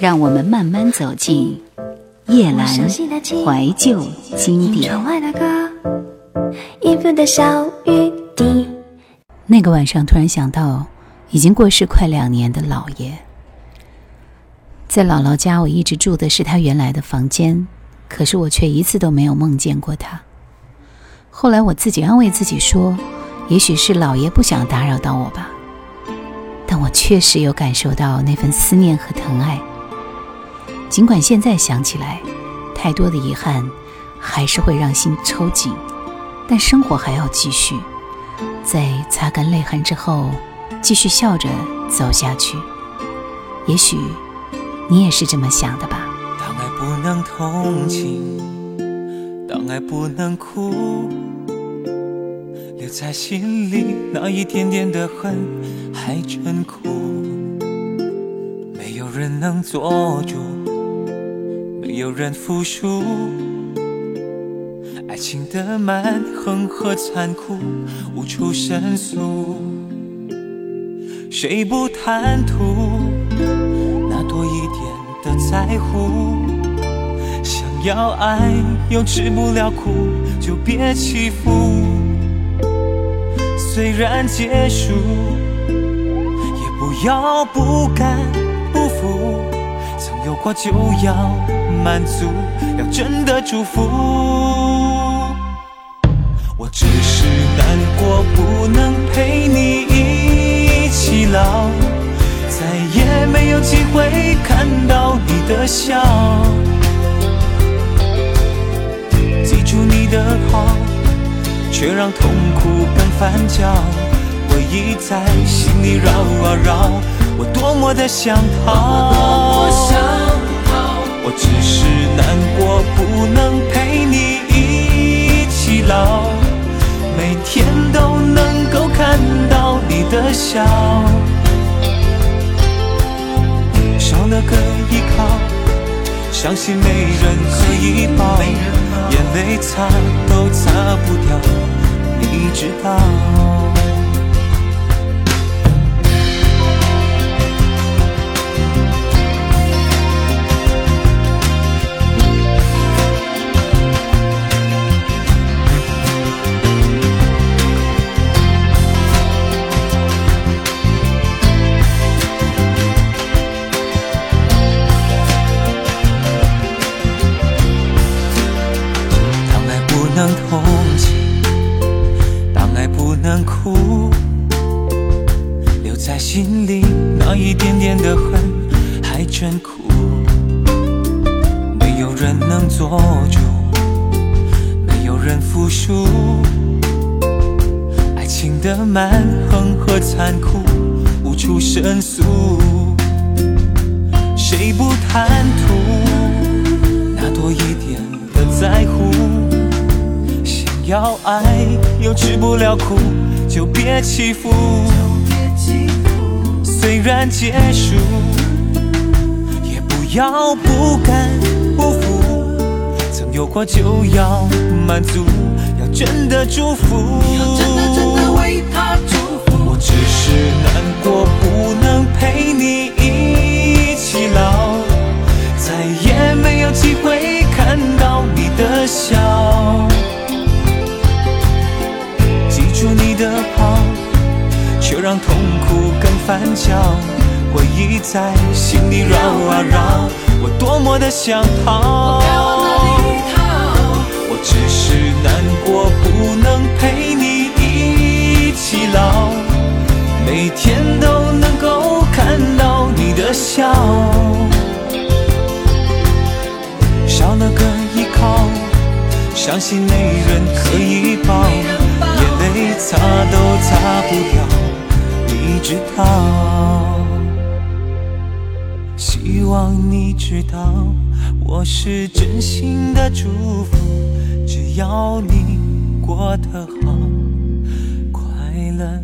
让我们慢慢走进夜阑怀旧经典。那个晚上，突然想到已经过世快两年的姥爷。在姥姥家，我一直住的是他原来的房间，可是我却一次都没有梦见过他。后来我自己安慰自己说，也许是姥爷不想打扰到我吧。但我确实有感受到那份思念和疼爱。尽管现在想起来，太多的遗憾还是会让心抽紧，但生活还要继续。在擦干泪痕之后，继续笑着走下去。也许你也是这么想的吧。当爱不能同情，当爱不能哭，留在心里那一点点的恨还真苦。没有人能做主。有人服输，爱情的蛮横和残酷无处申诉。谁不贪图那多一点的在乎？想要爱又吃不了苦，就别欺负。虽然结束，也不要不甘不服。曾有过就要。满足，要真的祝福。我只是难过，不能陪你一起老，再也没有机会看到你的笑。记住你的好，却让痛苦更翻搅，回忆在心里绕啊绕，我多么的想逃。我只是难过，不能陪你一起老，每天都能够看到你的笑，少了个依靠，相信没人可以抱，眼泪擦都擦不掉，你知道。申诉，谁不贪图那多一点的在乎？想要爱又吃不了苦，就别欺负。虽然结束，也不要不甘不服。曾有过就要满足，要真的祝福。我只是难过，不能陪你一起老，再也没有机会看到你的笑。记住你的好，却让痛苦更翻搅，回忆在心里绕啊绕，我多么的想逃。我只是难过，不相信没人可以抱，眼泪擦都擦不掉，你知道。希望你知道，我是真心的祝福，只要你过得好，快乐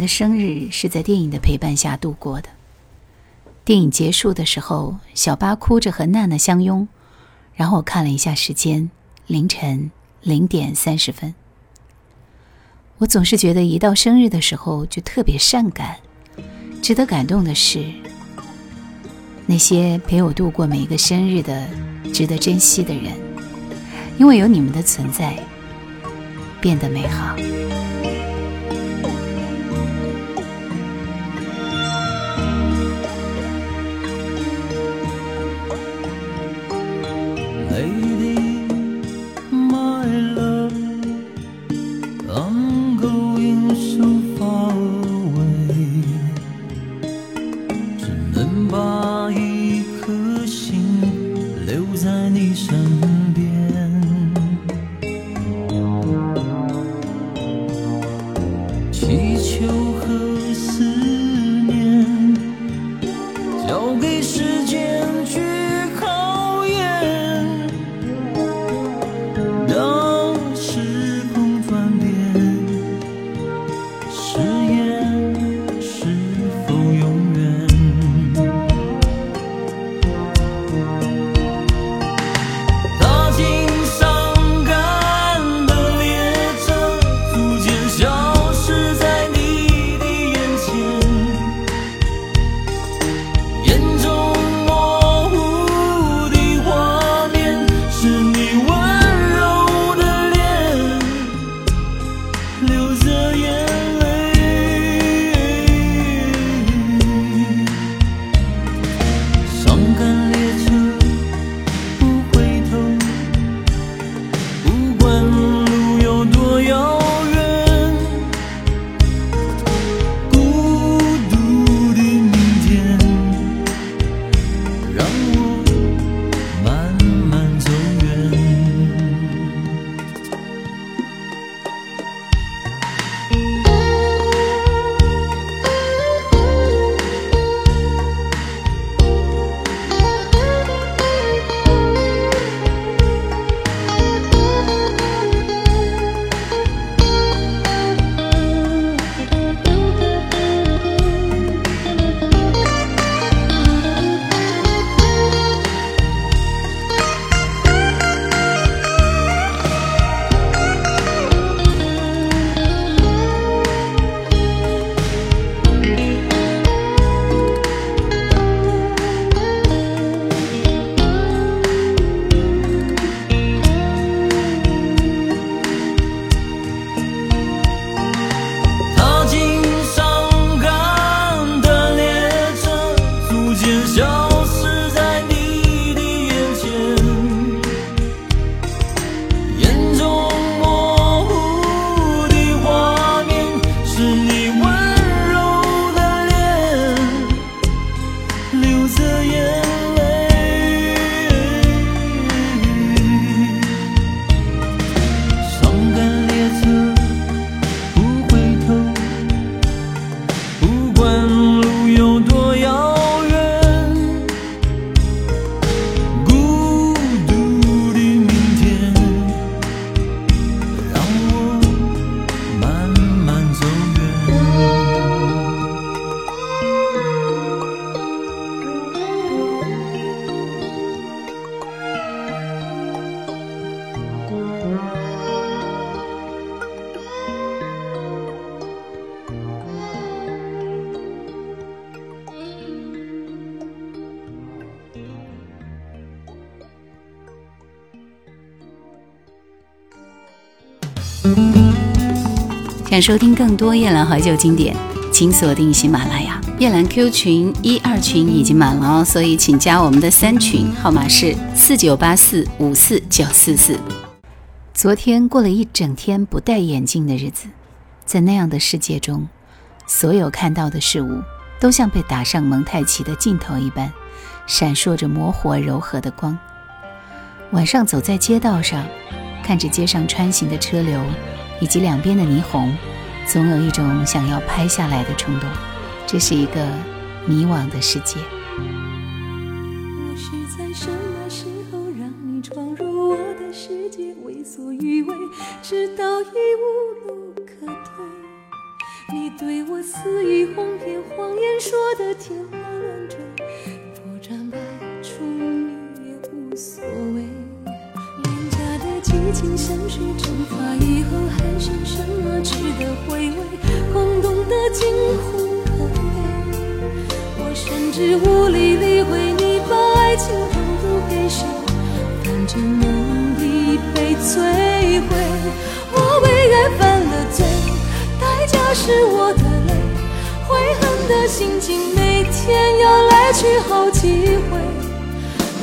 的生日是在电影的陪伴下度过的。电影结束的时候，小巴哭着和娜娜相拥，然后我看了一下时间，凌晨零点三十分。我总是觉得一到生日的时候就特别善感。值得感动的是，那些陪我度过每一个生日的、值得珍惜的人，因为有你们的存在，变得美好。想收听更多夜兰怀旧经典，请锁定喜马拉雅。夜兰 Q 群一二群已经满了哦，所以请加我们的三群，号码是四九八四五四九四四。昨天过了一整天不戴眼镜的日子，在那样的世界中，所有看到的事物都像被打上蒙太奇的镜头一般，闪烁着模糊柔和的光。晚上走在街道上。看着街上穿行的车流，以及两边的霓虹，总有一种想要拍下来的冲动。这是一个迷惘的世界。我是在什么时候让你闯入我的世界，为所欲为，直到已无路可退？你对我肆意哄骗，谎言说的天花乱坠，破绽百出也无所谓。激情像水蒸发以后，还剩什么值得回味？空洞的惊呼可悲，我甚至无力理会你把爱情投入给谁，反正梦已被摧毁。我为爱犯了罪，代价是我的泪，悔恨的心情每天要来去好几回。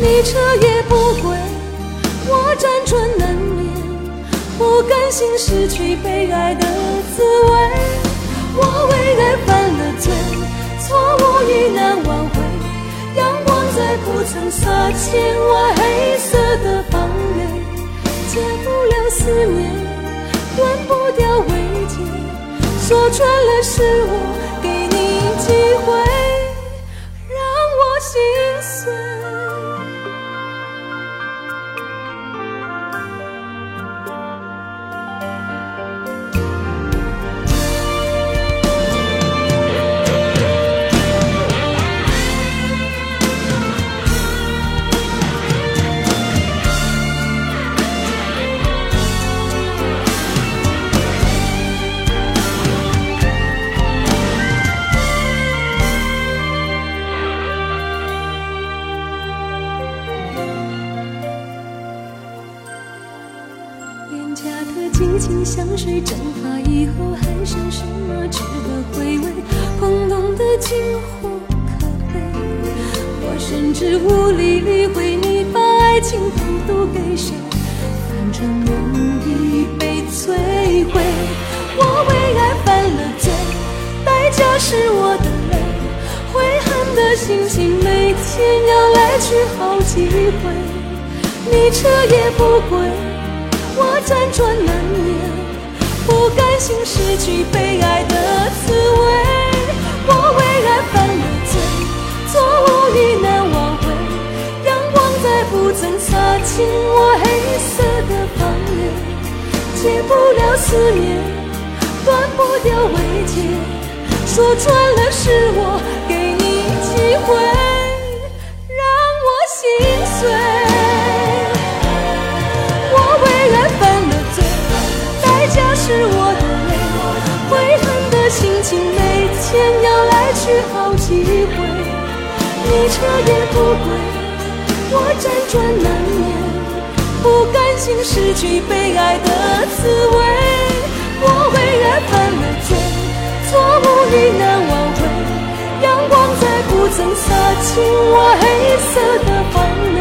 你彻夜不归，我辗转难眠，不甘心失去被爱的滋味。我为爱犯了罪，错误已难挽回，阳光再不曾洒进我黑色的房檐，戒不了思念。断不掉慰藉，说穿了是我给你机会，爱情投渡给谁，反正梦已被摧毁。我为爱犯了罪，代价是我的泪，悔恨的心情每天要来去好几回。你彻夜不归。我辗转难眠，不甘心失去被爱的滋味。我为爱犯了罪，错误已难，不曾洒进我黑色的房檐，戒不了思念，断不掉慰藉，说穿了是我给你机会，让我心碎。我为爱犯了罪，代价是我的泪，悔恨的心情每天要来去好几回。你彻夜不归，我辗转难眠，不甘心失去被爱的滋味。我为爱犯了罪，错误已难挽回，阳光再不曾洒进我黑色的房内，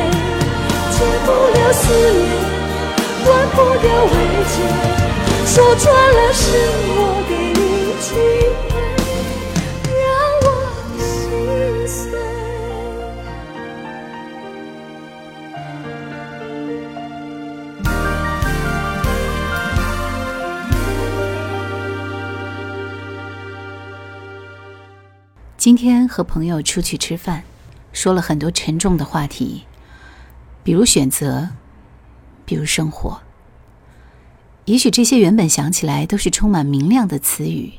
戒不了思念。断不掉慰藉，说穿了是我给你机今天和朋友出去吃饭，说了很多沉重的话题，比如选择，比如生活。也许这些原本想起来都是充满明亮的词语，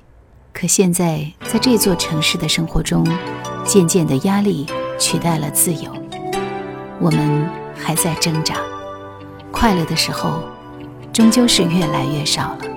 可现在在这座城市的生活中，渐渐的压力取代了自由。我们还在挣扎，快乐的时候，终究是越来越少了。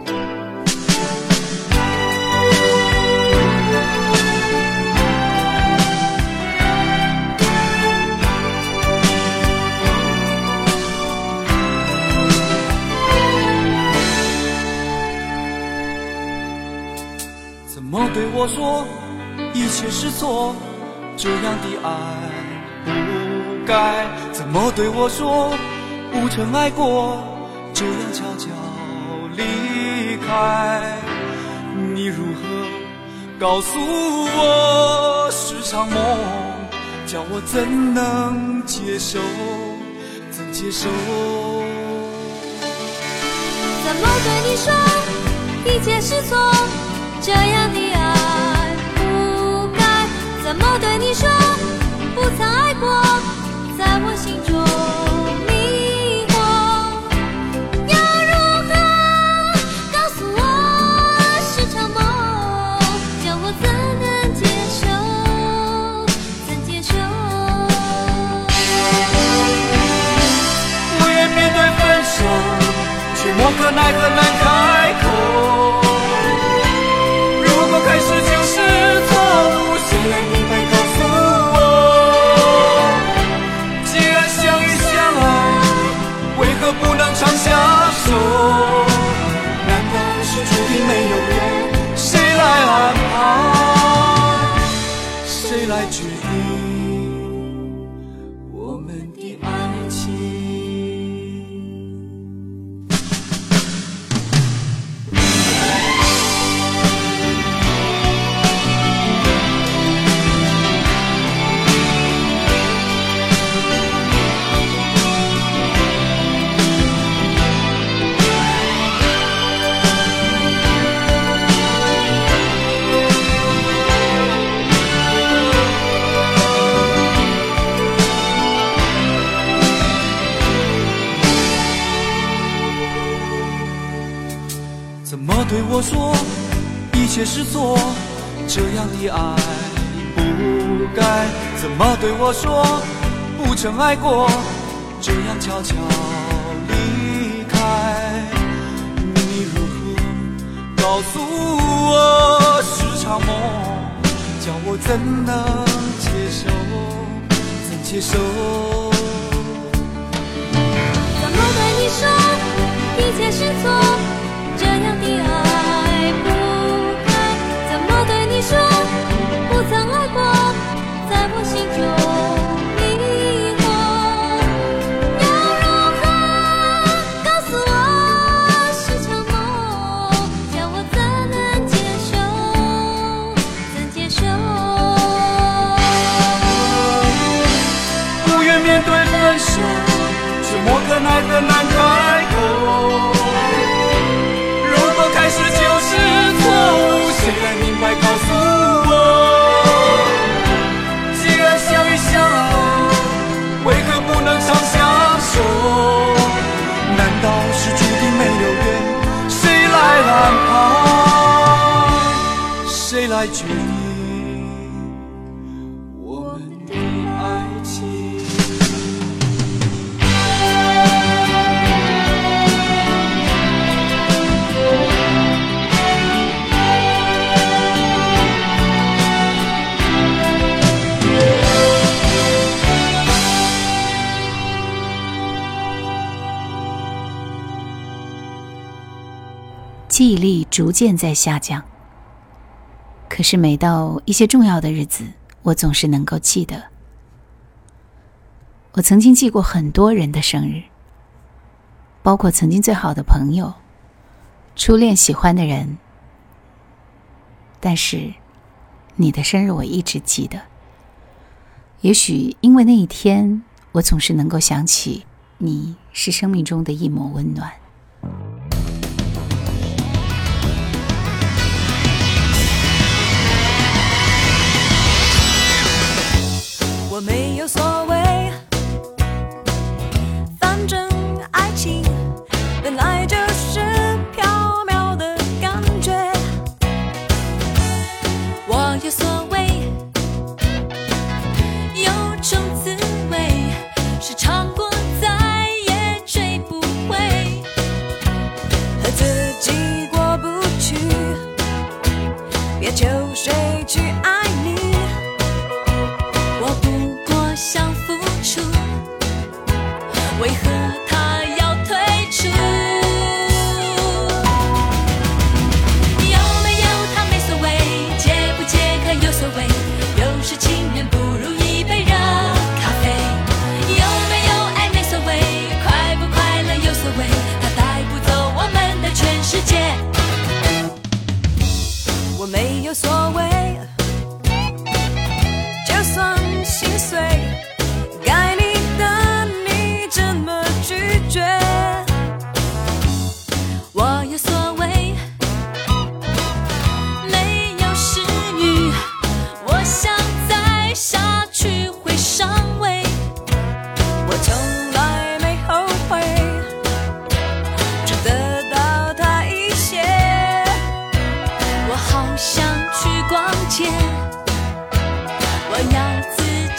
对我说一切是错？这样的爱不该。怎么对我说不曾爱过？这样悄悄离开。你如何告诉我是场梦？叫我怎能接受？怎接受？怎么对你说一切是错？这样的。怎么对你说？不曾爱过，在我心中迷惑。要如何告诉我是场梦？叫我怎能接受？怎接受？不愿面对分手，却无可奈何难开。是错，这样的爱不该怎么对我说？不曾爱过，这样悄悄离开，你如何告诉我是场梦？叫我怎能接受？怎接受？再决定我们的爱情。记忆力逐渐在下降，可是每到一些重要的日子我总是能够记得。我曾经记过很多人的生日包括曾经最好的朋友初恋喜欢的人但是你的生日我一直记得。也许因为那一天我总是能够想起你是生命中的一抹温暖。homem eu sou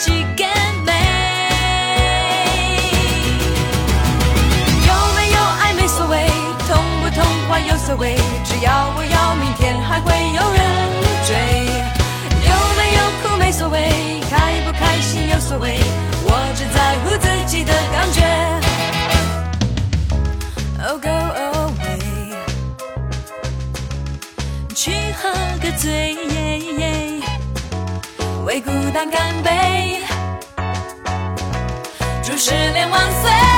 去更美有没有爱没所谓痛不痛快有所谓只要我要明天还会有人追？有没有哭没所谓开不开心有所谓我只在乎自己的感觉。Oh go away 去喝个醉为孤单干杯。祝十年万岁！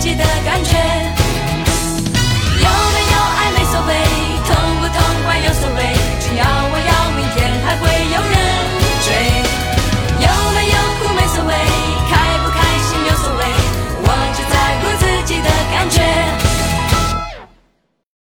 自己的感觉。